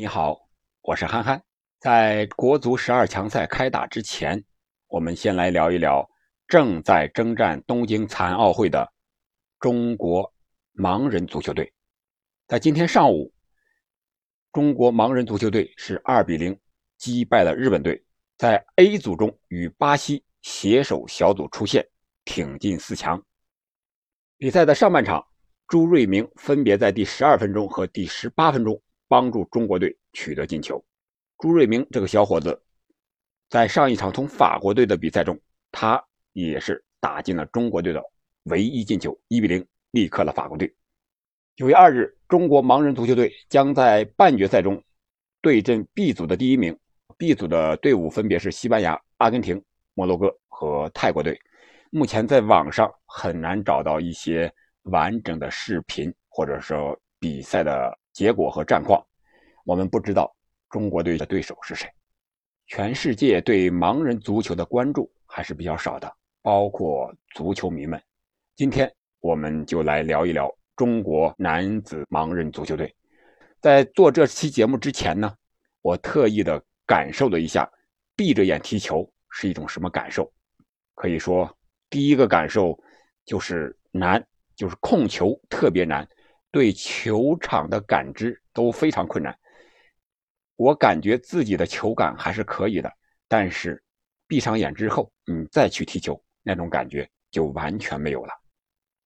你好，我是憨憨。在国足十二强赛开打之前，我们先来聊一聊正在征战东京残奥会的中国盲人足球队。在今天上午，中国盲人足球队是二比零击败了日本队，在 A 组中与巴西携手小组出线，挺进四强。比赛的上半场，朱瑞明分别在第十二分钟和第十八分钟帮助中国队取得进球。朱瑞明这个小伙子，在上一场同法国队的比赛中，他也是打进了中国队的唯一进球，一比零力克了法国队。九月二日，中国盲人足球队将在半决赛中对阵 B 组的第一名。B 组的队伍分别是西班牙、阿根廷、摩洛哥和泰国队。目前在网上很难找到一些完整的视频，或者说比赛的结果和战况。我们不知道中国队的对手是谁。全世界对盲人足球的关注还是比较少的，包括足球迷们。今天我们就来聊一聊。中国男子盲人足球队，在做这期节目之前呢，我特意的感受了一下，闭着眼踢球是一种什么感受。可以说，第一个感受就是难，就是控球特别难，对球场的感知都非常困难。我感觉自己的球感还是可以的，但是闭上眼之后，你再去踢球，那种感觉就完全没有了。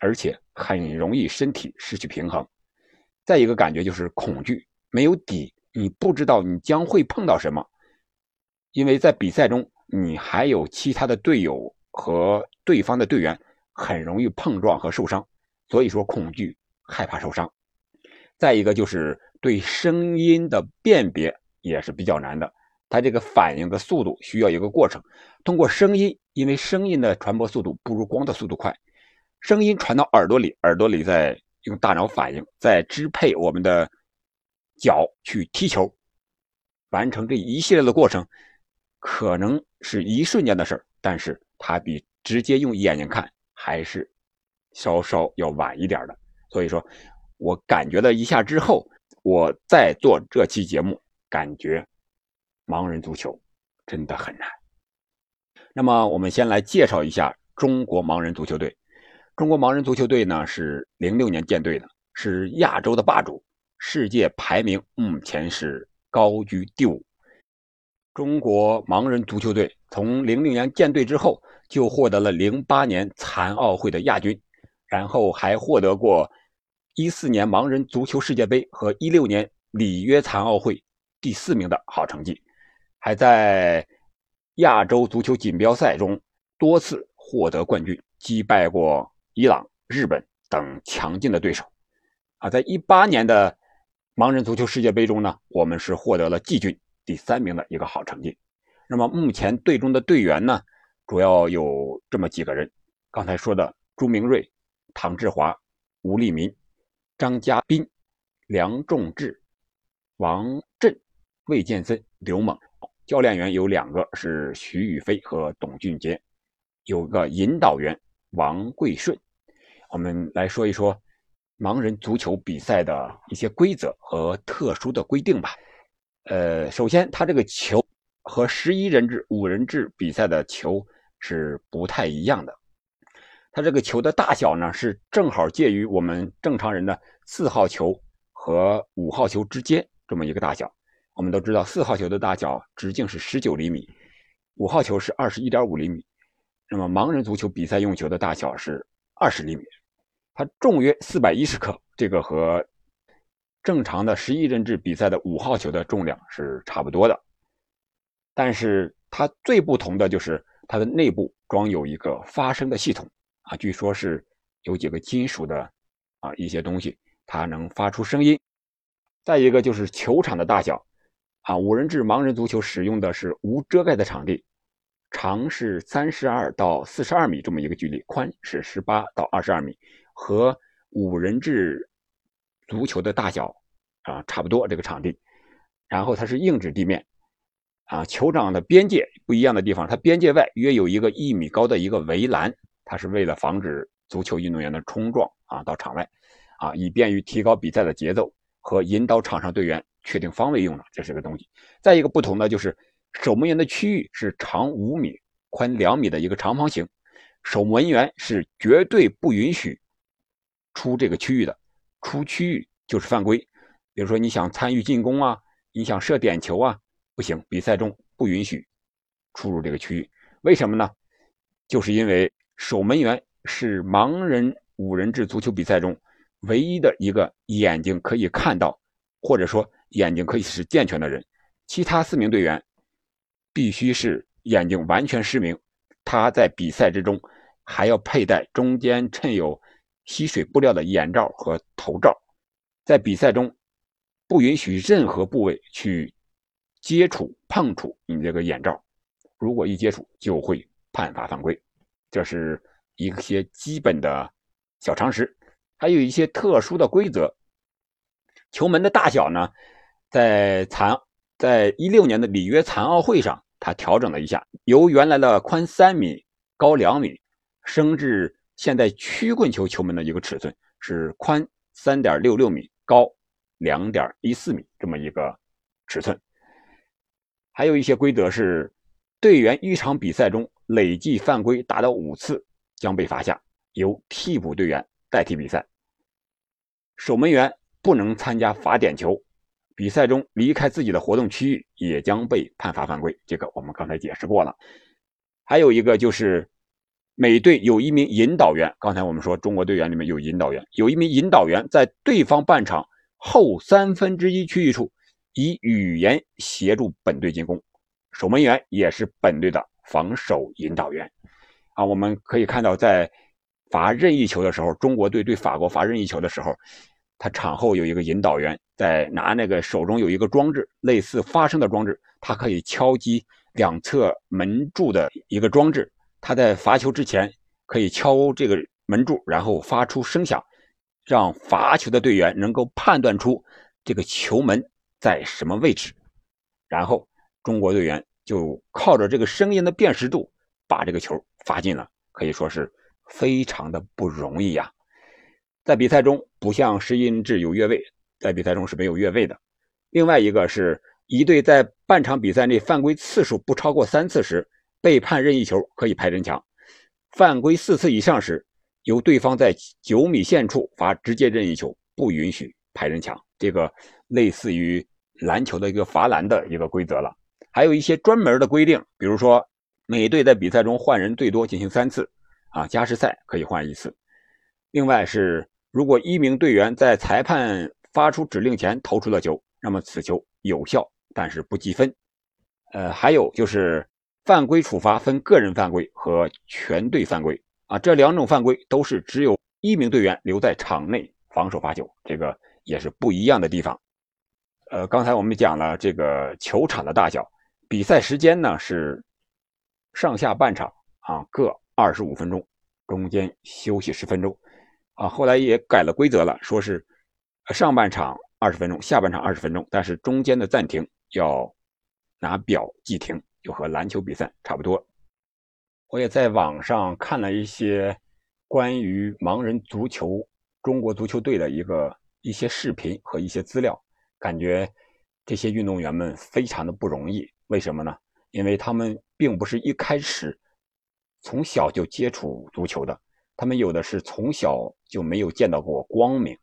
而且很容易身体失去平衡，再一个感觉就是恐惧，没有底，你不知道你将会碰到什么，因为在比赛中你还有其他的队友和对方的队员，很容易碰撞和受伤，所以说恐惧害怕受伤。再一个就是对声音的辨别也是比较难的，它这个反应的速度需要一个过程，通过声音，因为声音的传播速度不如光的速度快。声音传到耳朵里，耳朵里再用大脑反应，再支配我们的脚去踢球，完成这一系列的过程，可能是一瞬间的事但是它比直接用眼睛看还是稍稍要晚一点的。所以说，我感觉了一下之后，我再做这期节目，感觉盲人足球真的很难。那么，我们先来介绍一下中国盲人足球队。中国盲人足球队呢是零六年建队的，是亚洲的霸主，世界排名目前是高居第五。中国盲人足球队从零六年建队之后，就获得了零八年残奥会的亚军，然后还获得过一四年盲人足球世界杯和一六年里约残奥会第四名的好成绩，还在亚洲足球锦标赛中多次获得冠军，击败过。伊朗、日本等强劲的对手，啊，在一八年的盲人足球世界杯中呢，我们是获得了季军第三名的一个好成绩。那么目前队中的队员呢，主要有这么几个人：刚才说的朱明瑞、唐志华、吴立民、张家斌、梁仲志、王震、魏建森、刘猛。教练员有两个，是徐宇飞和董俊杰，有个引导员王贵顺。我们来说一说盲人足球比赛的一些规则和特殊的规定吧。呃，首先，他这个球和十一人制、五人制比赛的球是不太一样的。它这个球的大小呢，是正好介于我们正常人的四号球和五号球之间这么一个大小。我们都知道，四号球的大小直径是十九厘米，五号球是二十一点五厘米。那么，盲人足球比赛用球的大小是二十厘米。它重约四百一十克，这个和正常的十一人制比赛的五号球的重量是差不多的。但是它最不同的就是它的内部装有一个发声的系统啊，据说是有几个金属的啊一些东西，它能发出声音。再一个就是球场的大小啊，五人制盲人足球使用的是无遮盖的场地，长是三十二到四十二米这么一个距离，宽是十八到二十二米。和五人制足球的大小啊差不多，这个场地，然后它是硬质地面，啊，球场的边界不一样的地方，它边界外约有一个一米高的一个围栏，它是为了防止足球运动员的冲撞啊到场外，啊，以便于提高比赛的节奏和引导场上队员确定方位用的，这是个东西。再一个不同的就是，守门员的区域是长五米、宽两米的一个长方形，守门员是绝对不允许出这个区域的，出区域就是犯规。比如说你想参与进攻啊，你想射点球啊，不行，比赛中不允许出入这个区域。为什么呢？就是因为守门员是盲人五人制足球比赛中唯一的一个眼睛可以看到，或者说眼睛可以是健全的人，其他四名队员必须是眼睛完全失明。他在比赛之中还要佩戴中间衬有吸水布料的眼罩和头罩，在比赛中不允许任何部位去接触、碰触你这个眼罩。如果一接触，就会判罚犯规，这是一些基本的小常识。还有一些特殊的规则。球门的大小呢，在残在一六年的里约残奥会上，它调整了一下，由原来的宽三米、高两米，升至现在曲棍球球门的一个尺寸是宽三点六六米、高两点一四米这么一个尺寸。还有一些规则是。队员一场比赛中累计犯规达到五次，将被罚下，由替补队员代替比赛。守门员不能参加罚点球，比赛中离开自己的活动区域也将被判罚犯规。这个我们刚才解释过了。还有一个就是，每队有一名引导员。刚才我们说中国队员里面有引导员，有一名引导员在对方半场后三分之一区域处，以语言协助本队进攻。守门员也是本队的防守引导员，啊，我们可以看到，在罚任意球的时候，中国队对法国罚任意球的时候，他场后有一个引导员在拿那个手中有一个装置，类似发声的装置，他可以敲击两侧门柱的一个装置，他在罚球之前可以敲这个门柱，然后发出声响，让罚球的队员能够判断出这个球门在什么位置，然后。中国队员就靠着这个声音的辨识度，把这个球罚进了，可以说是非常的不容易呀。在比赛中，不像实音制有越位，在比赛中是没有越位的。另外一个是一队在半场比赛内犯规次数不超过三次时，被判任意球可以拍人墙；犯规四次以上时，由对方在九米线处罚直接任意球，不允许拍人墙。这个类似于篮球的一个罚篮的一个规则了。还有一些专门的规定，比如说，每队在比赛中换人最多进行三次，啊，加时赛可以换一次。另外是，如果一名队员在裁判发出指令前投出了球，那么此球有效，但是不计分。呃，还有就是犯规处罚分个人犯规和全队犯规，啊，这两种犯规都是只有一名队员留在场内防守罚球，这个也是不一样的地方。呃，刚才我们讲了这个球场的大小。比赛时间呢是上下半场啊各二十五分钟，中间休息十分钟，啊后来也改了规则了，说是上半场二十分钟，下半场二十分钟，但是中间的暂停要拿表计停，就和篮球比赛差不多。我也在网上看了一些关于盲人足球中国足球队的一个一些视频和一些资料，感觉这些运动员们非常的不容易。为什么呢？因为他们并不是一开始从小就接触足球的，他们有的是从小就没有见到过光明，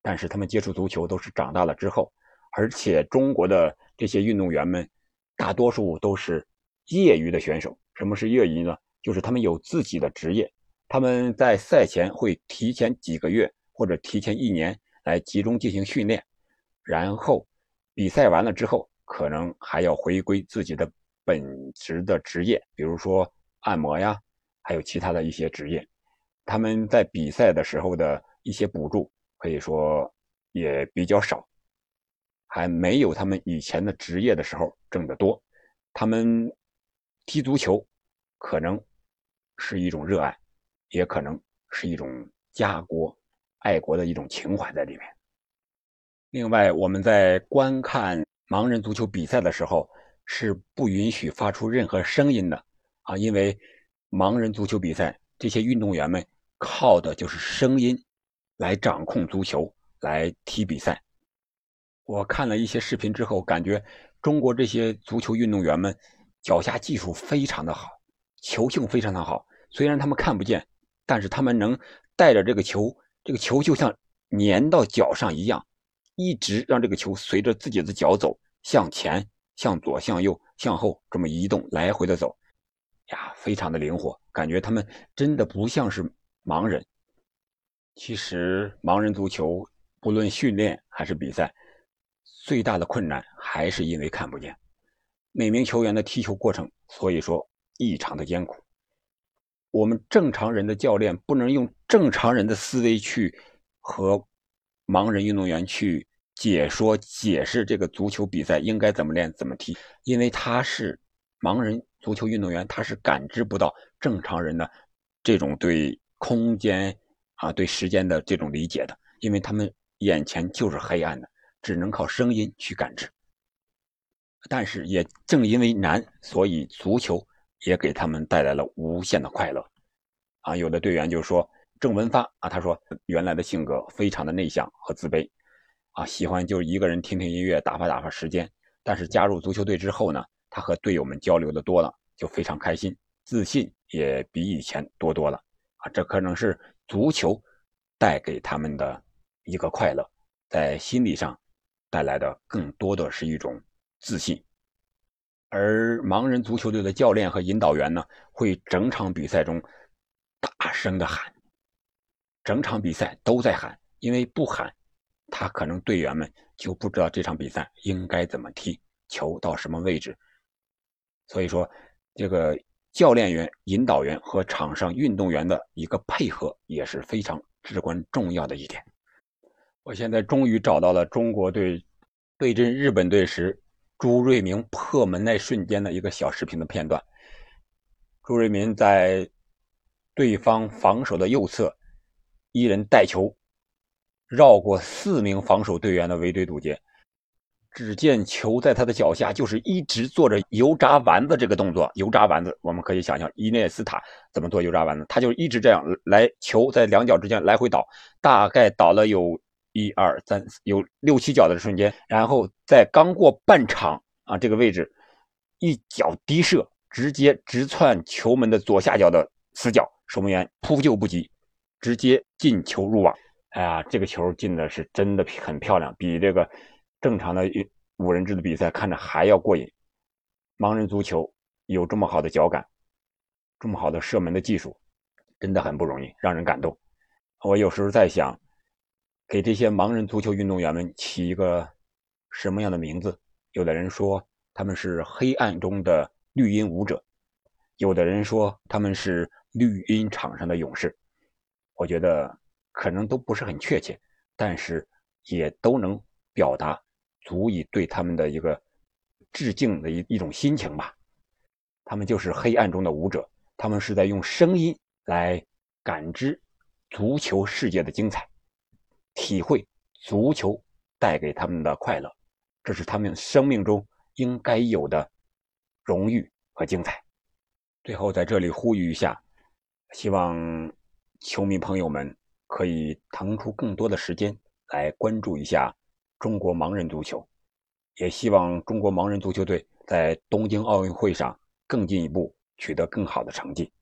但是他们接触足球都是长大了之后，而且中国的这些运动员们大多数都是业余的选手。什么是业余呢？就是他们有自己的职业，他们在赛前会提前几个月或者提前一年来集中进行训练，然后比赛完了之后。可能还要回归自己的本职的职业，比如说按摩呀，还有其他的一些职业。他们在比赛的时候的一些补助，可以说也比较少，还没有他们以前的职业的时候挣得多。他们踢足球，可能是一种热爱，也可能是一种家国爱国的一种情怀在里面。另外，我们在观看。盲人足球比赛的时候是不允许发出任何声音的啊，因为盲人足球比赛这些运动员们靠的就是声音来掌控足球，来踢比赛。我看了一些视频之后，感觉中国这些足球运动员们脚下技术非常的好，球性非常的好。虽然他们看不见，但是他们能带着这个球，这个球就像粘到脚上一样，一直让这个球随着自己的脚走，向前、向左、向右、向后这么移动，来回的走，呀，非常的灵活，感觉他们真的不像是盲人。其实，盲人足球不论训练还是比赛，最大的困难还是因为看不见。每名球员的踢球过程，所以说异常的艰苦。我们正常人的教练不能用正常人的思维去和盲人运动员去解说、解释这个足球比赛应该怎么练、怎么踢，因为他是盲人足球运动员，他是感知不到正常人的这种对空间。啊，对时间的这种理解的，因为他们眼前就是黑暗的，只能靠声音去感知。但是也正因为难，所以足球也给他们带来了无限的快乐。啊，有的队员就说郑文发啊，他说原来的性格非常的内向和自卑，啊，喜欢就一个人听听音乐，打发打发时间。但是加入足球队之后呢，他和队友们交流的多了，就非常开心，自信也比以前多多了。啊，这可能是。足球带给他们的一个快乐，在心理上带来的更多的是一种自信。而盲人足球队的教练和引导员呢，会整场比赛中大声的喊，整场比赛都在喊，因为不喊，他可能队员们就不知道这场比赛应该怎么踢，球到什么位置。所以说，这个。教练员、引导员和场上运动员的一个配合也是非常至关重要的一点。我现在终于找到了中国队对阵日本队时朱瑞明破门那瞬间的一个小视频的片段。朱瑞明在对方防守的右侧，一人带球绕过四名防守队员的围追堵截。只见球在他的脚下，就是一直做着油炸丸子这个动作。油炸丸子，我们可以想象伊涅斯塔怎么做油炸丸子，他就一直这样来，球在两脚之间来回倒，大概倒了有一二三有六七脚的瞬间，然后在刚过半场啊这个位置，一脚低射，直接直窜球门的左下角的死角，守门员扑救不及，直接进球入网。哎呀，这个球进的是真的很漂亮，比这个。正常的五人制的比赛看着还要过瘾。盲人足球有这么好的脚感，这么好的射门的技术，真的很不容易，让人感动。我有时候在想，给这些盲人足球运动员们起一个什么样的名字？有的人说他们是黑暗中的绿茵舞者，有的人说他们是绿茵场上的勇士。我觉得可能都不是很确切，但是也都能表达。足以对他们的一个致敬的一一种心情吧。他们就是黑暗中的舞者，他们是在用声音来感知足球世界的精彩，体会足球带给他们的快乐，这是他们生命中应该有的荣誉和精彩。最后在这里呼吁一下，希望球迷朋友们可以腾出更多的时间来关注一下。中国盲人足球，也希望中国盲人足球队在东京奥运会上更进一步，取得更好的成绩。